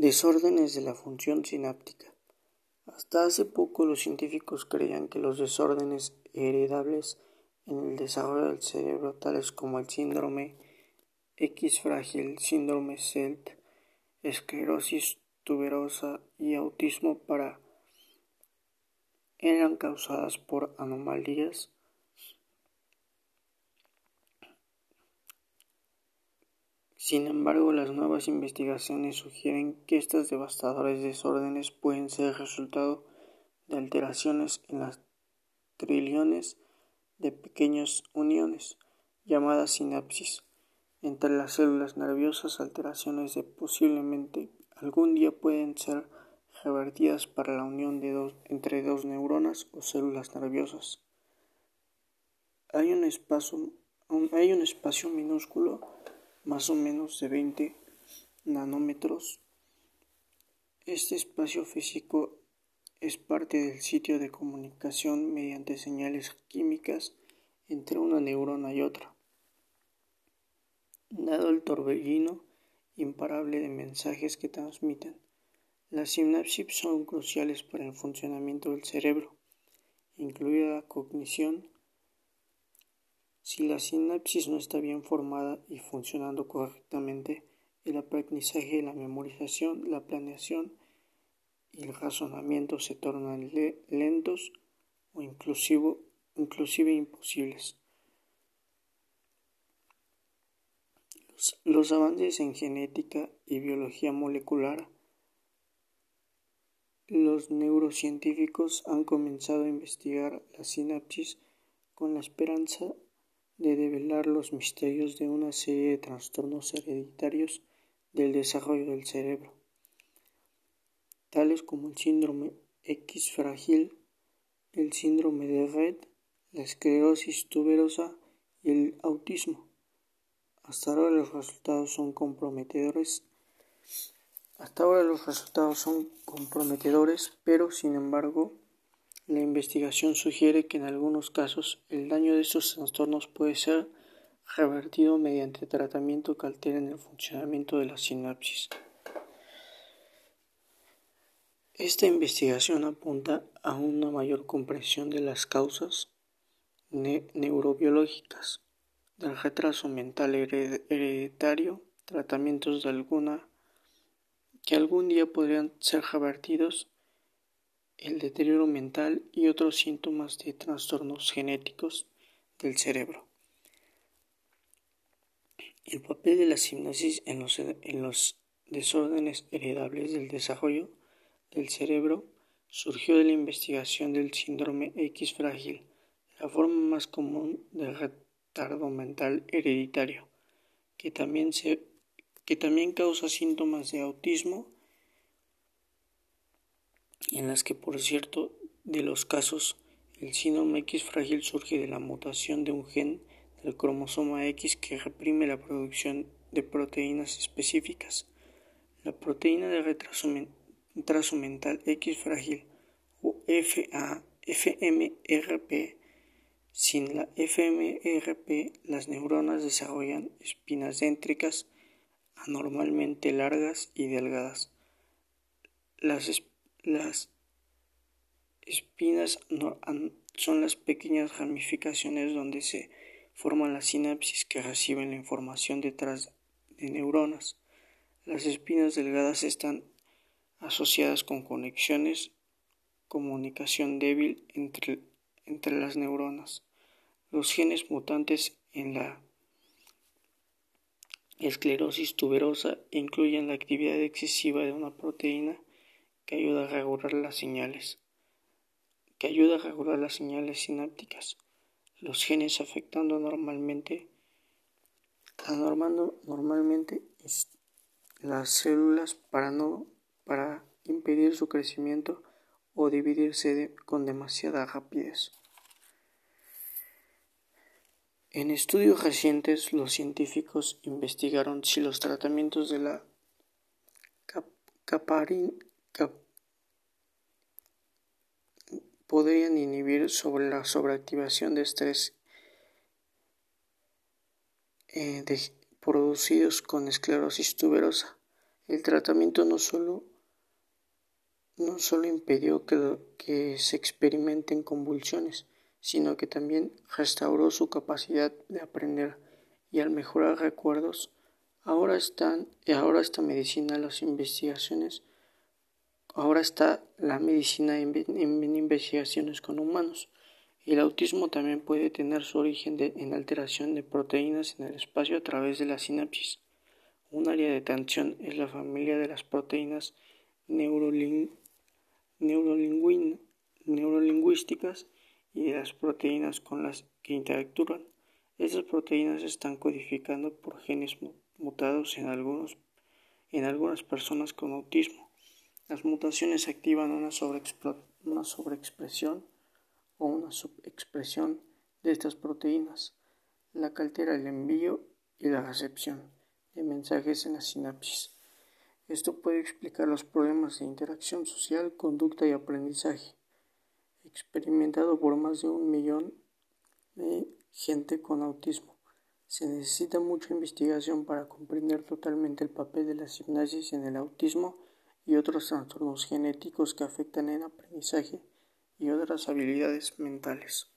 Desórdenes de la función sináptica. Hasta hace poco los científicos creían que los desórdenes heredables en el desarrollo del cerebro, tales como el síndrome X frágil, síndrome SELT, esclerosis tuberosa y autismo para eran causadas por anomalías Sin embargo, las nuevas investigaciones sugieren que estos devastadores desórdenes pueden ser resultado de alteraciones en las trillones de pequeñas uniones, llamadas sinapsis, entre las células nerviosas, alteraciones de posiblemente algún día pueden ser revertidas para la unión de dos, entre dos neuronas o células nerviosas. Hay un espacio, hay un espacio minúsculo más o menos de 20 nanómetros. Este espacio físico es parte del sitio de comunicación mediante señales químicas entre una neurona y otra. Dado el torbellino imparable de mensajes que transmiten, las sinapsis son cruciales para el funcionamiento del cerebro, incluida la cognición, si la sinapsis no está bien formada y funcionando correctamente, el aprendizaje, la memorización, la planeación y el razonamiento se tornan lentos o inclusive, inclusive imposibles. Los, los avances en genética y biología molecular los neurocientíficos han comenzado a investigar la sinapsis con la esperanza de develar los misterios de una serie de trastornos hereditarios del desarrollo del cerebro, tales como el síndrome X frágil, el síndrome de Red, la esclerosis tuberosa y el autismo. Hasta ahora los resultados son comprometedores. Hasta ahora los resultados son comprometedores, pero sin embargo la investigación sugiere que en algunos casos el daño de estos trastornos puede ser revertido mediante tratamiento que alteren el funcionamiento de la sinapsis. Esta investigación apunta a una mayor comprensión de las causas neurobiológicas del retraso mental hereditario, tratamientos de alguna que algún día podrían ser revertidos el deterioro mental y otros síntomas de trastornos genéticos del cerebro. El papel de la sinapsis en los, en los desórdenes heredables del desarrollo del cerebro surgió de la investigación del síndrome X frágil, la forma más común de retardo mental hereditario, que también, que también causa síntomas de autismo en las que, por cierto, de los casos, el síndrome X frágil surge de la mutación de un gen del cromosoma X que reprime la producción de proteínas específicas. La proteína de retraso, mental X frágil o FA, FMRP. Sin la FMRP, las neuronas desarrollan espinas déntricas anormalmente largas y delgadas. Las las espinas son las pequeñas ramificaciones donde se forman las sinapsis que reciben la información detrás de neuronas. Las espinas delgadas están asociadas con conexiones, comunicación débil entre, entre las neuronas. Los genes mutantes en la esclerosis tuberosa incluyen la actividad excesiva de una proteína que ayuda a regular las señales, que ayuda a regular las señales sinápticas, los genes afectando normalmente, normalmente las células para no para impedir su crecimiento o dividirse con demasiada rapidez. En estudios recientes, los científicos investigaron si los tratamientos de la caparina podrían inhibir sobre la sobreactivación de estrés eh, producidos con esclerosis tuberosa. El tratamiento no solo, no solo impidió que, que se experimenten convulsiones, sino que también restauró su capacidad de aprender y al mejorar recuerdos, ahora están, ahora esta medicina, las investigaciones, ahora está la medicina en, investigaciones con humanos. El autismo también puede tener su origen en alteración de proteínas en el espacio a través de la sinapsis. Un área de tensión es la familia de las proteínas neurolingüísticas y de las proteínas con las que interactúan. Estas proteínas están codificadas por genes mutados en, algunos, en algunas personas con autismo. Las mutaciones activan una, sobreexpresión o una subexpresión de estas proteínas, la que altera el envío y la recepción de mensajes en la sinapsis. Esto puede explicar los problemas de interacción social, conducta y aprendizaje, experimentado por más de un millón de gente con autismo. Se necesita mucha investigación para comprender totalmente el papel de la sinapsis en el autismo y otros trastornos genéticos que afectan el aprendizaje y otras habilidades mentales.